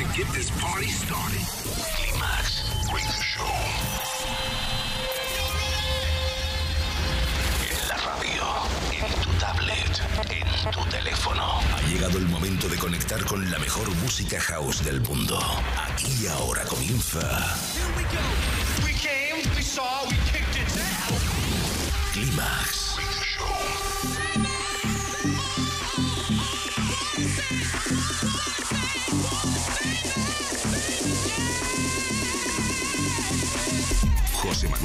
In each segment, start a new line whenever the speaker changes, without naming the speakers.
to get this party started. Climax Radio Show. En la radio, en tu tablet, en tu teléfono. Ha llegado el momento de conectar con la mejor música house del mundo. Aquí y ahora comienza.
We came, we saw, we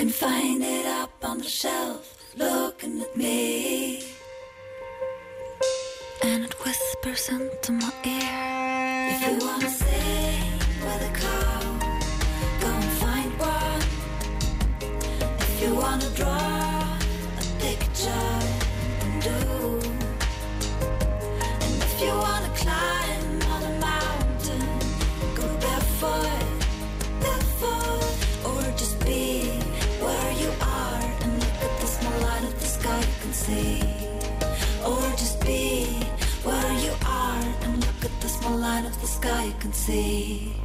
Can find it up on the shelf, looking at me. And it whispers into my ear. If you wanna sing with a cow, go and find one. If you wanna draw see.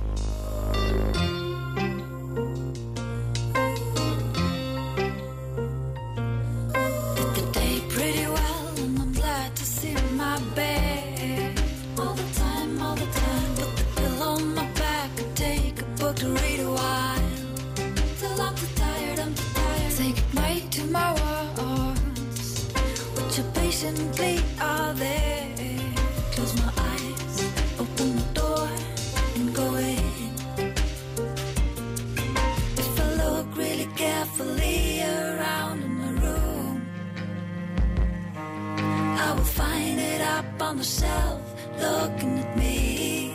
Shelf, looking at me.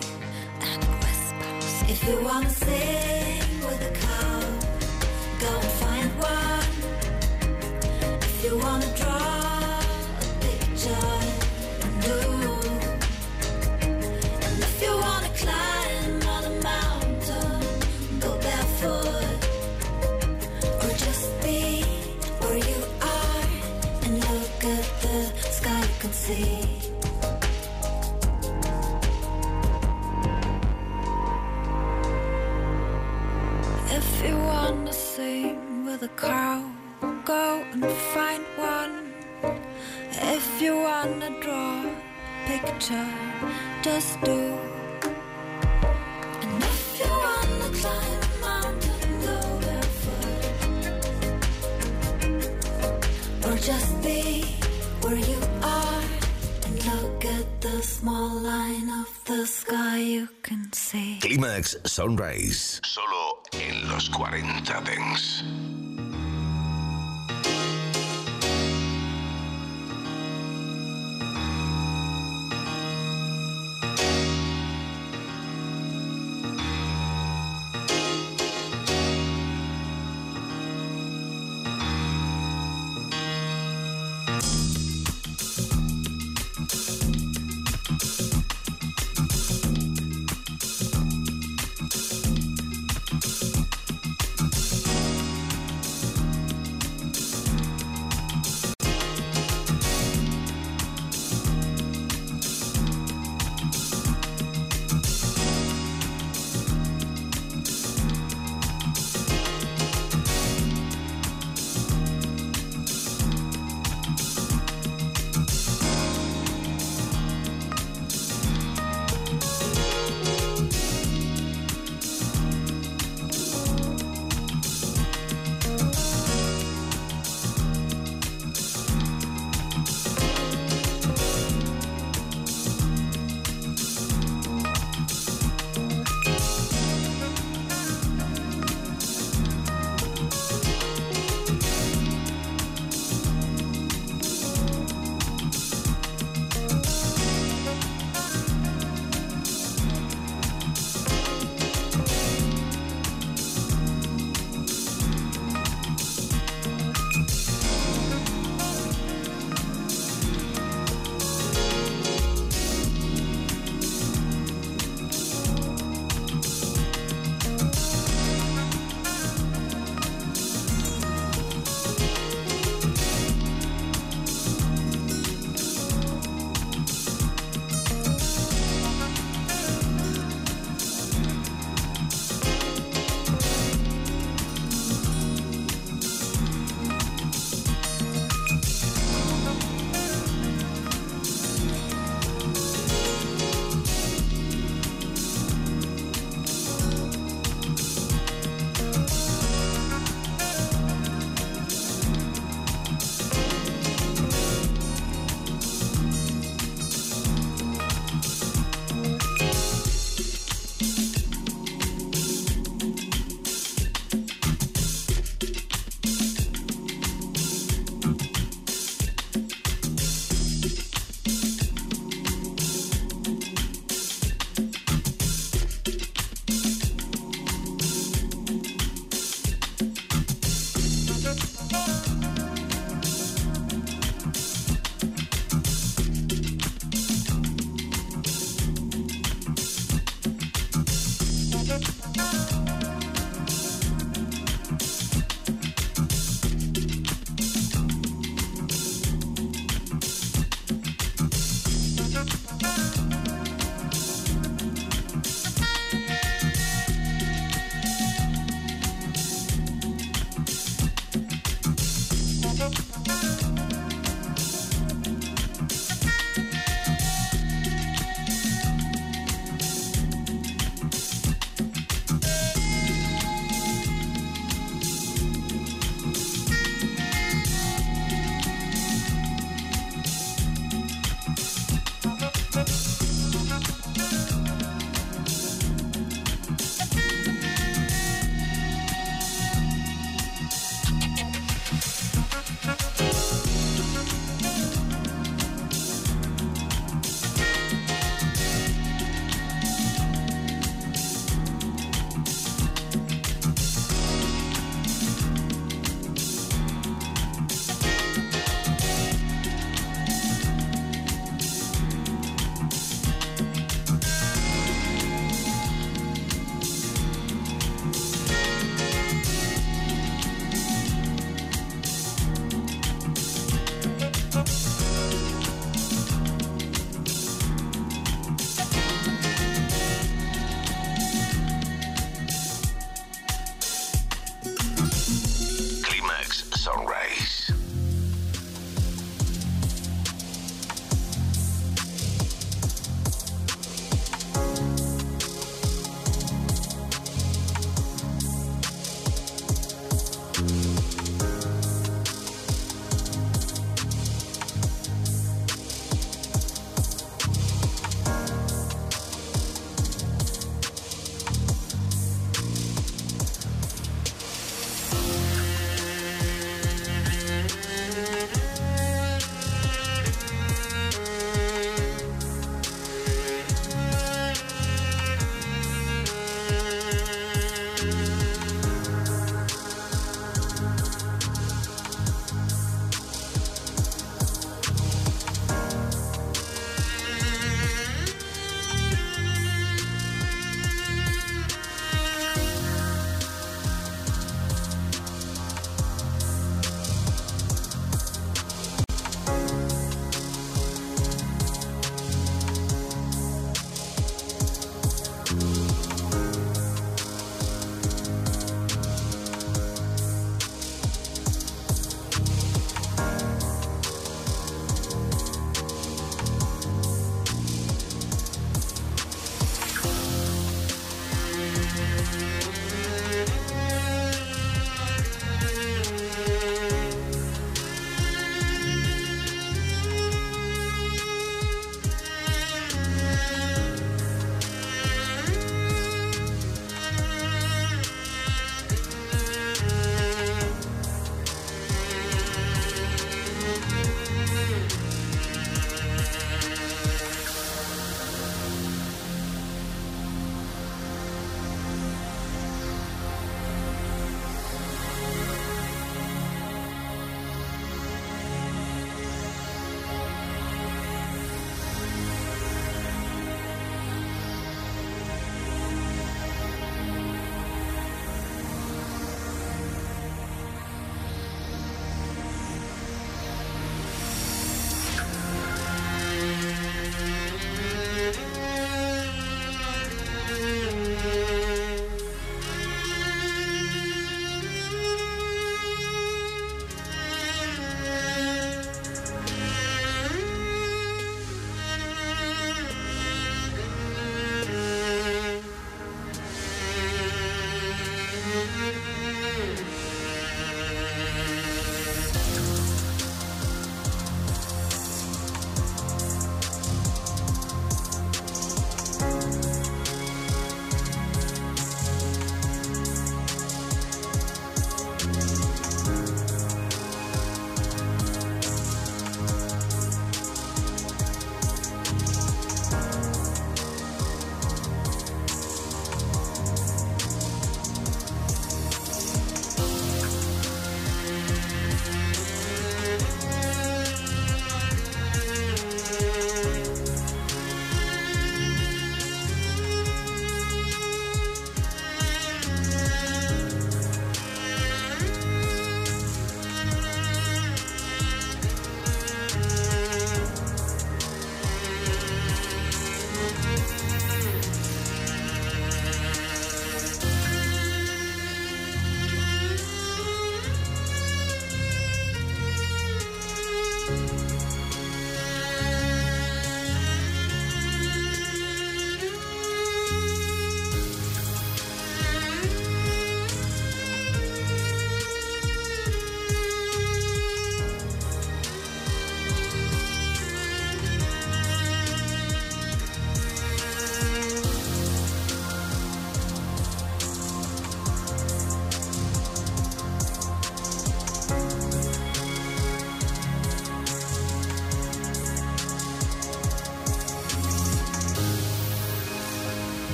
And whispers, If you wanna sing with a cow, go and find one. If you wanna draw a picture, do. And if you wanna climb on a mountain, go barefoot. Or just be where you are and look at the sky you can see. Picture, just do. And if you wanna climb mountain, go barefoot. Or just be where you are and look at the small line of the sky you can see.
Climax Sunrise. Solo en los 40
Dance.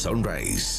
Sunrise.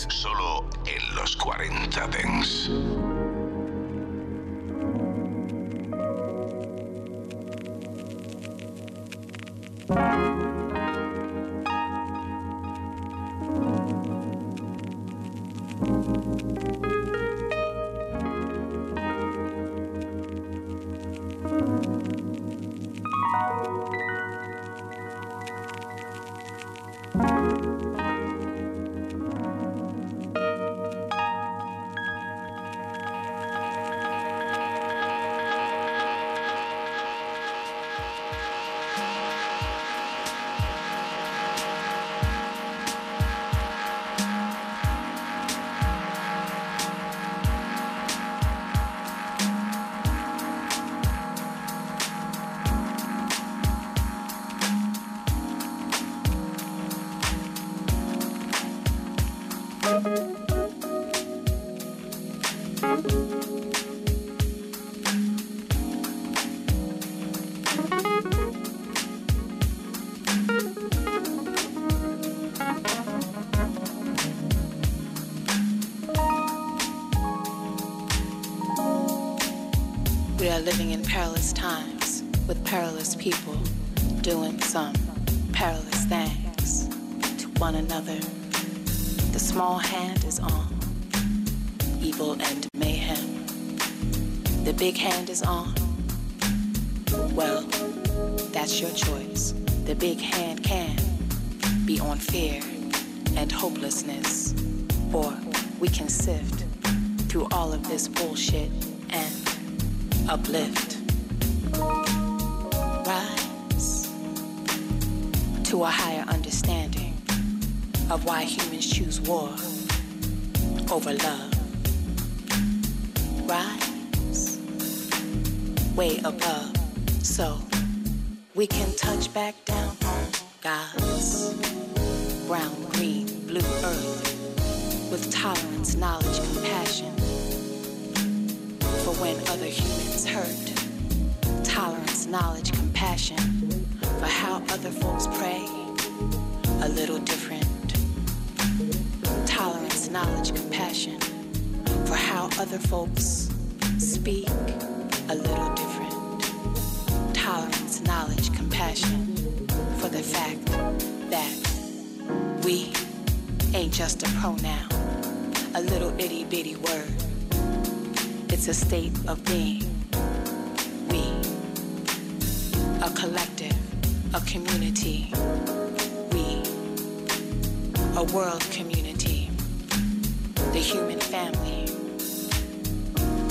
Perilous times with perilous people doing some perilous things to one another. The small hand is on evil and mayhem. The big hand is on. Well, that's your choice. The big hand can be on fear and hopelessness, or we can sift through all of this bullshit and uplift. Of why humans choose war over love. Rise way above so we can touch back down on God's brown, green, blue earth with tolerance, knowledge, compassion for when other humans hurt. Tolerance, knowledge, compassion for how other folks pray. A little different. Knowledge, compassion for how other folks speak. A little different. Tolerance, knowledge, compassion for the fact that we ain't just a pronoun, a little itty bitty word. It's a state of being. We, a collective, a community. We, a world community.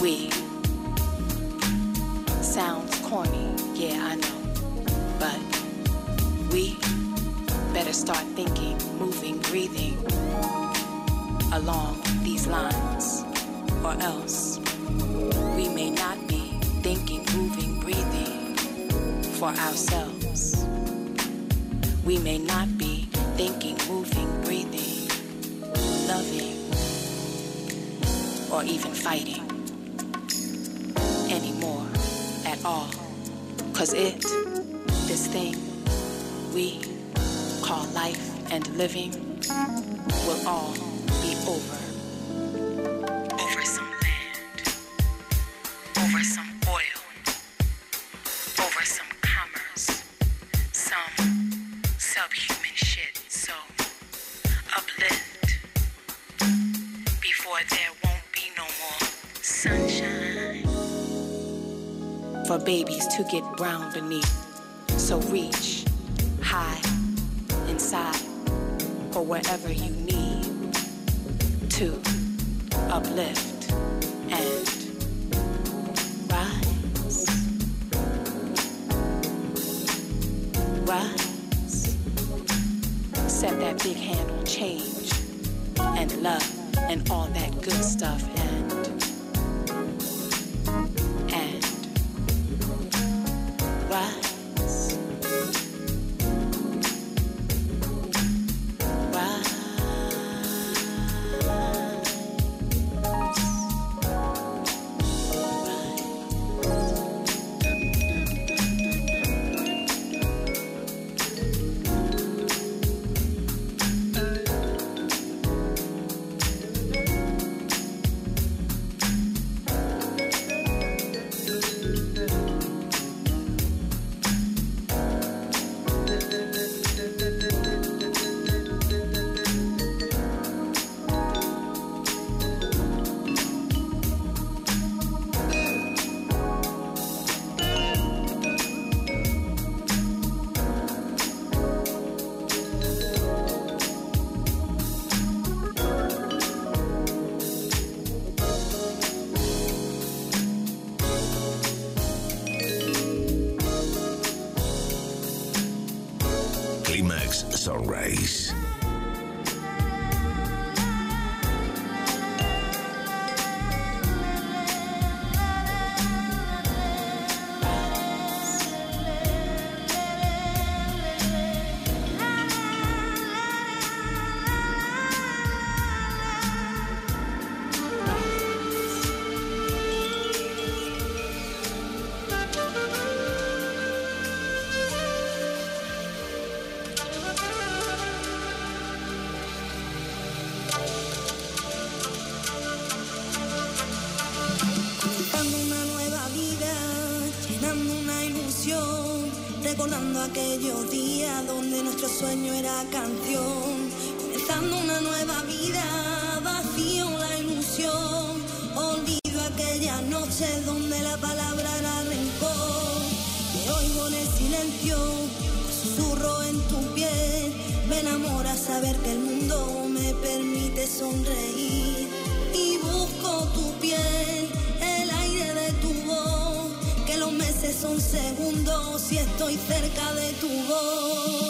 we. Sounds corny, yeah, I know. But we better start thinking, moving, breathing along these lines, or else we may not be thinking, moving, breathing for ourselves. We may not be thinking, moving, breathing, loving, or even fighting. It, this thing we call life and living, will all be. Over For babies to get brown beneath. So reach high inside or wherever you need to uplift and rise. Rise. Set that big hand on change and love and all that good stuff
aquellos días donde nuestro sueño era canción, comenzando una nueva vida, vacío la ilusión, olvido aquellas noches donde la palabra era rencor, te oigo en el silencio, susurro en tu piel, me enamora saber que el mundo me permite sonreír son segundos y estoy cerca de tu voz.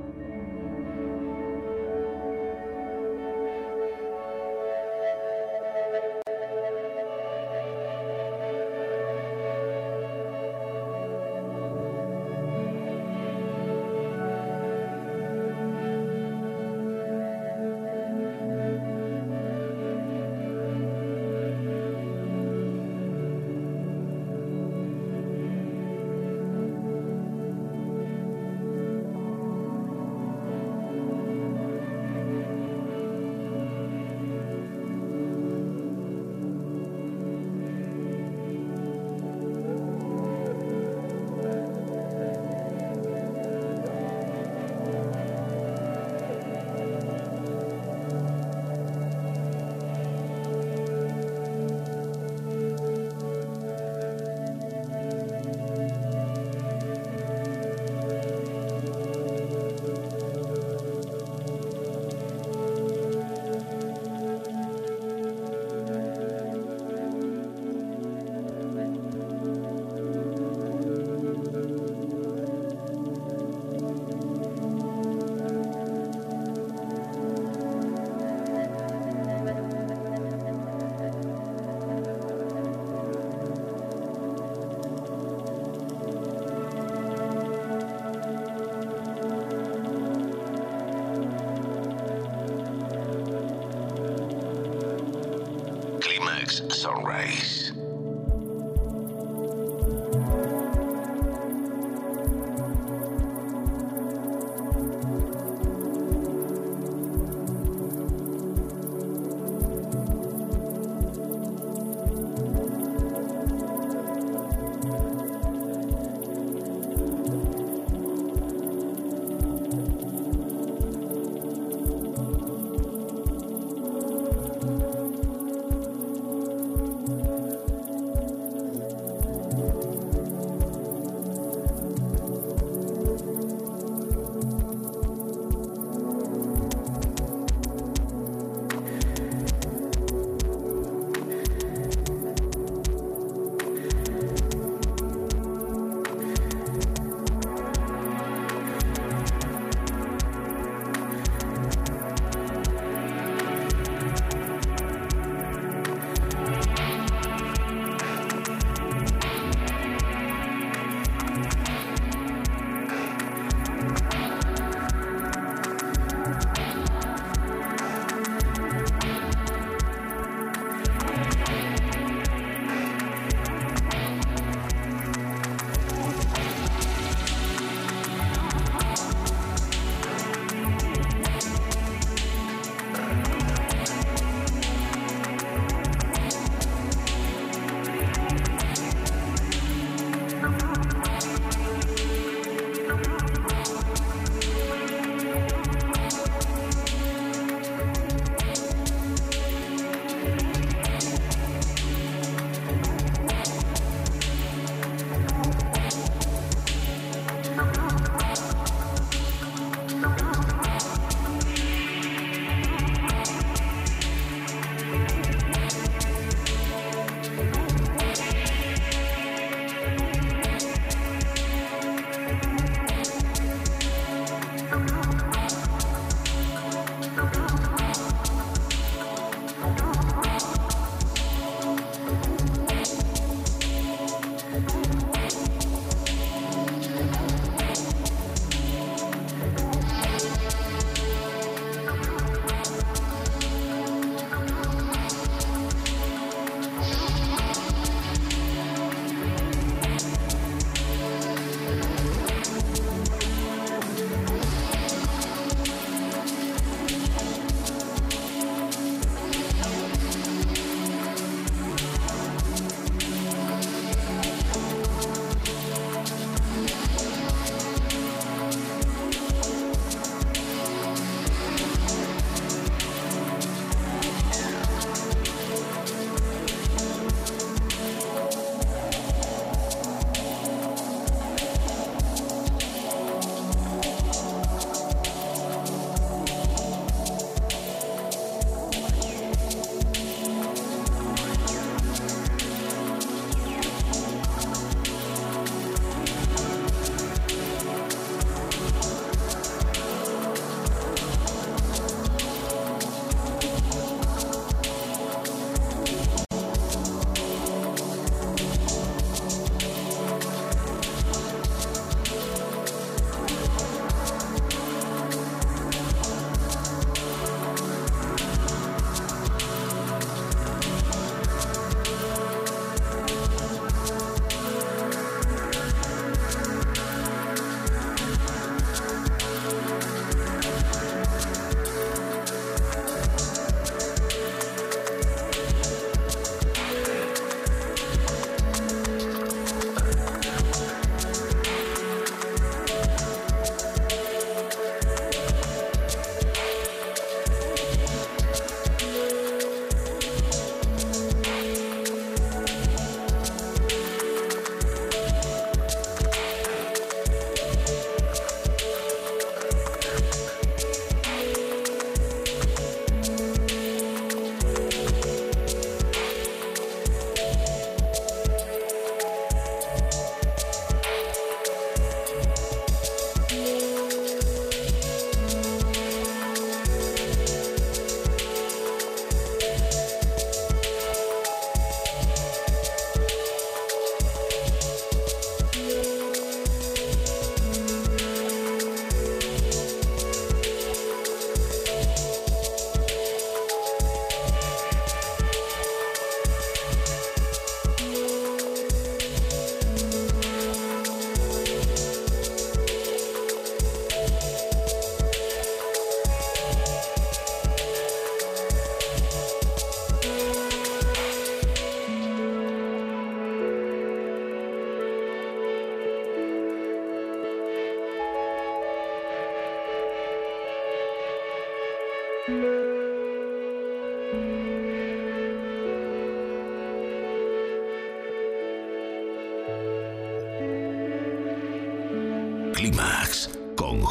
Climax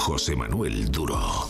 José Manuel Duro.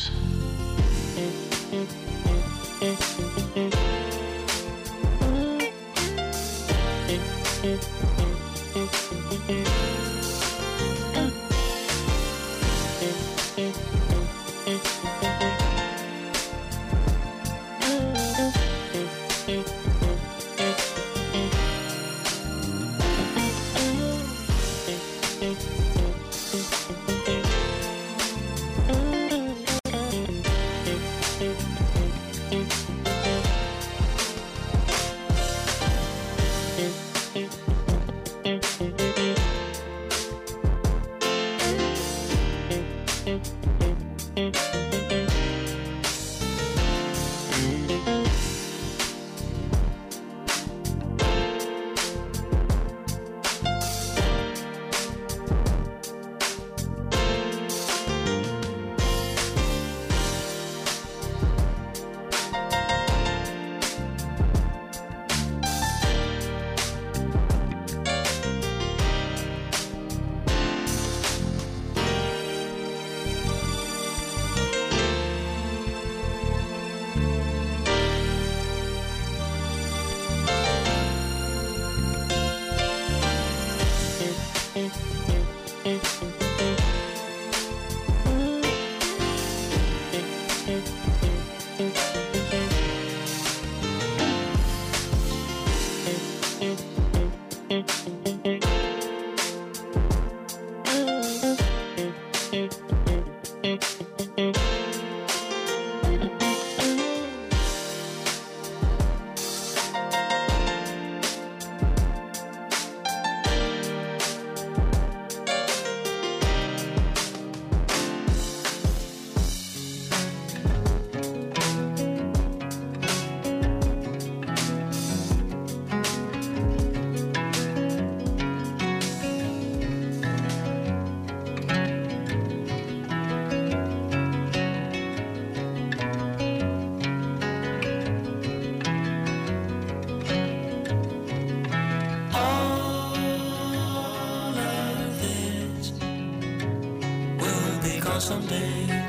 someday.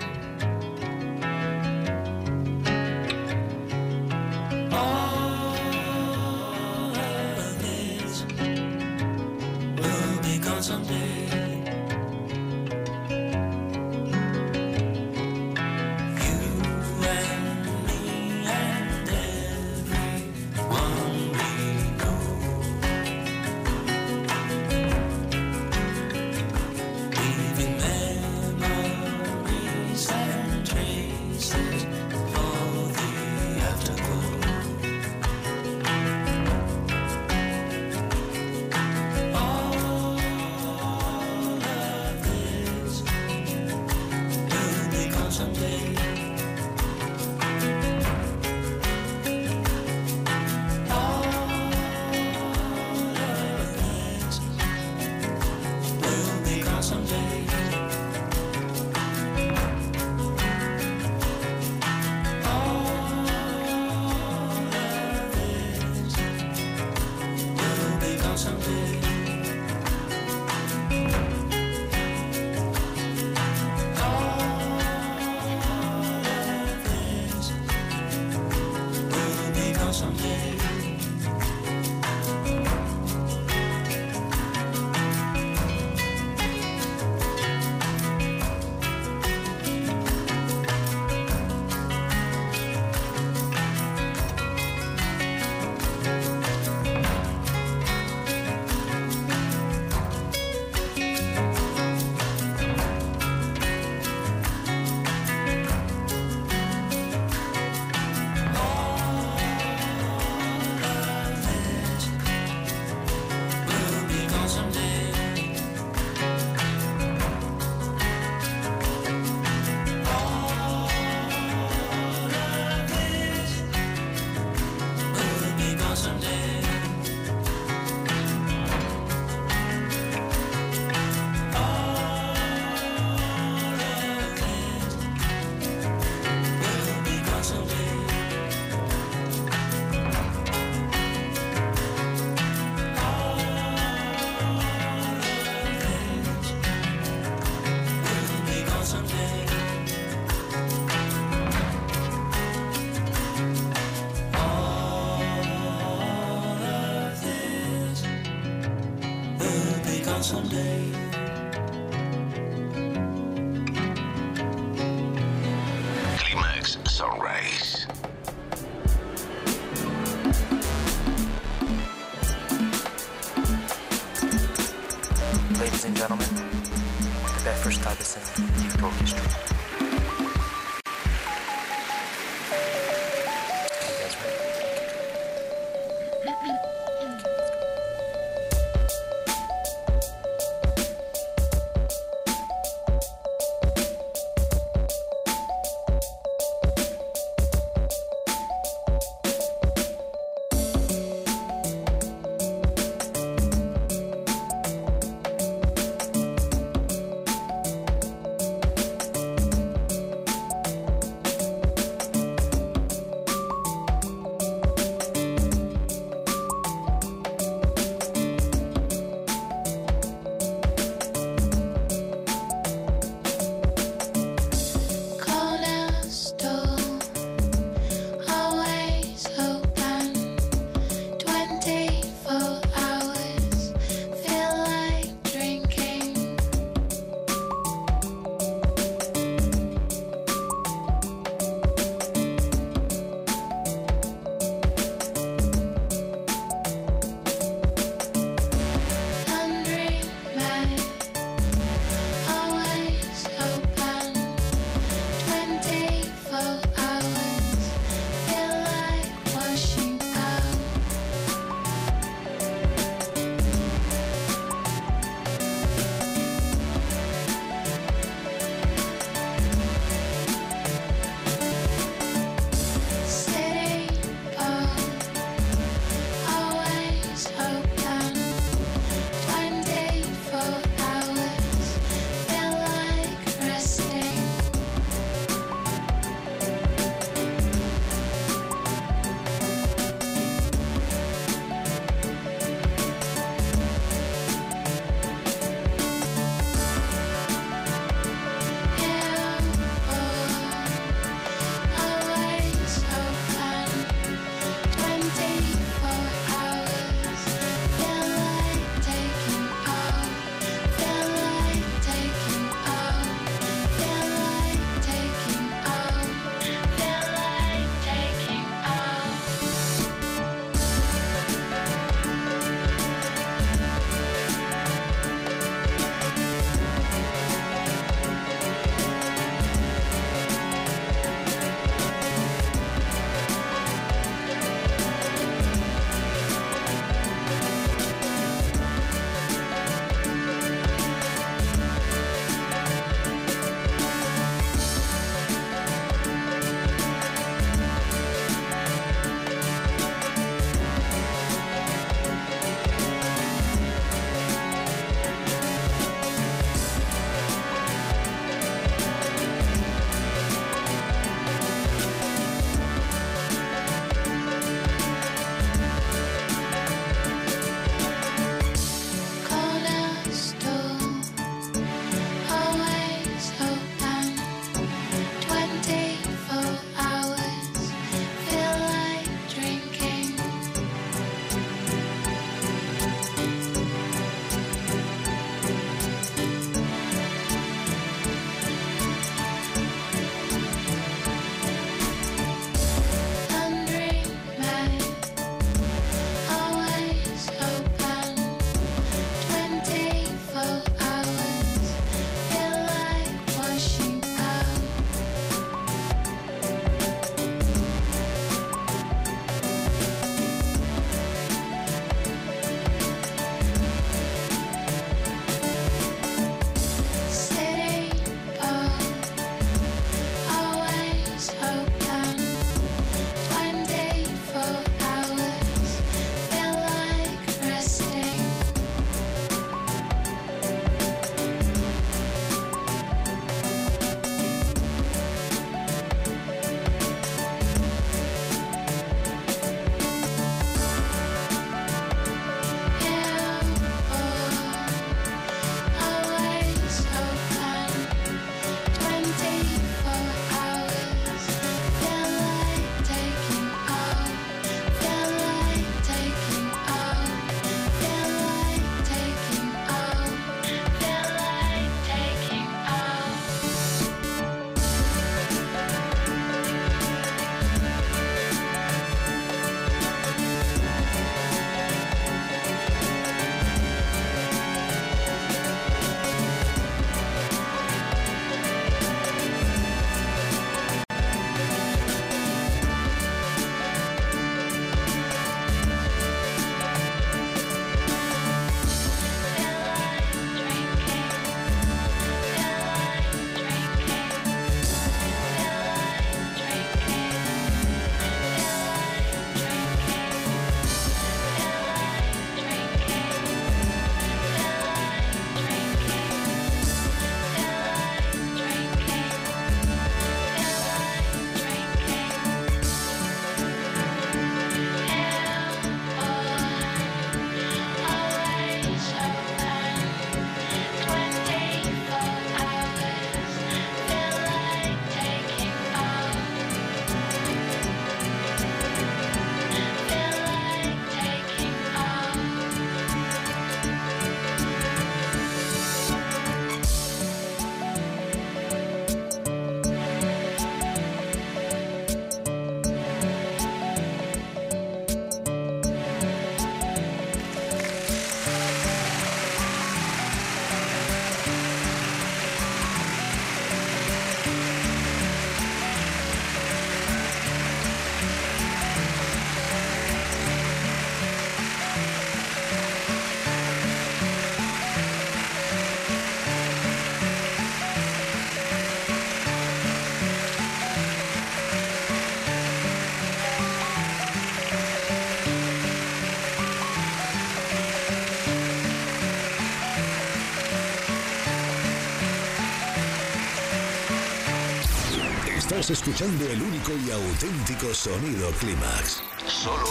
Estás escuchando el único y auténtico sonido Clímax. Solo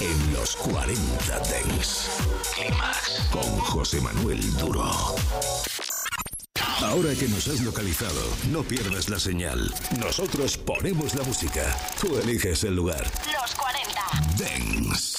en los 40 Dents. Clímax con José Manuel Duro. Ahora que nos has localizado, no pierdas la señal. Nosotros ponemos la música. Tú eliges el lugar.
Los 40.
Dance.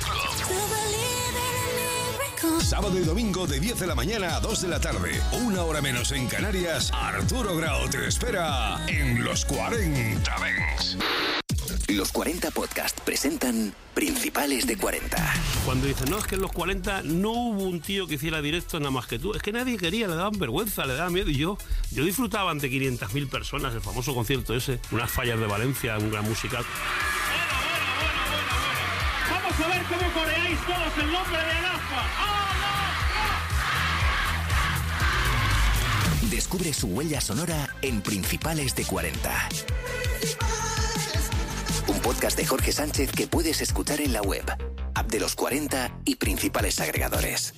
Sábado y domingo de 10 de la mañana a 2 de la tarde. Una hora menos en Canarias. Arturo Grau te espera en los 40 Dance.
Los 40 Podcast presentan Principales de 40.
Cuando dicen, no, es que en los 40 no hubo un tío que hiciera directo nada más que tú. Es que nadie quería, le daban vergüenza, le daban miedo. Y yo, yo disfrutaba ante 500.000 personas, el famoso concierto ese, unas fallas de Valencia, un gran musical.
Vamos a ver cómo coreáis todos el nombre de Alaska.
Descubre su huella sonora en Principales de 40. Un podcast de Jorge Sánchez que puedes escuchar en la web, app de los 40 y principales agregadores.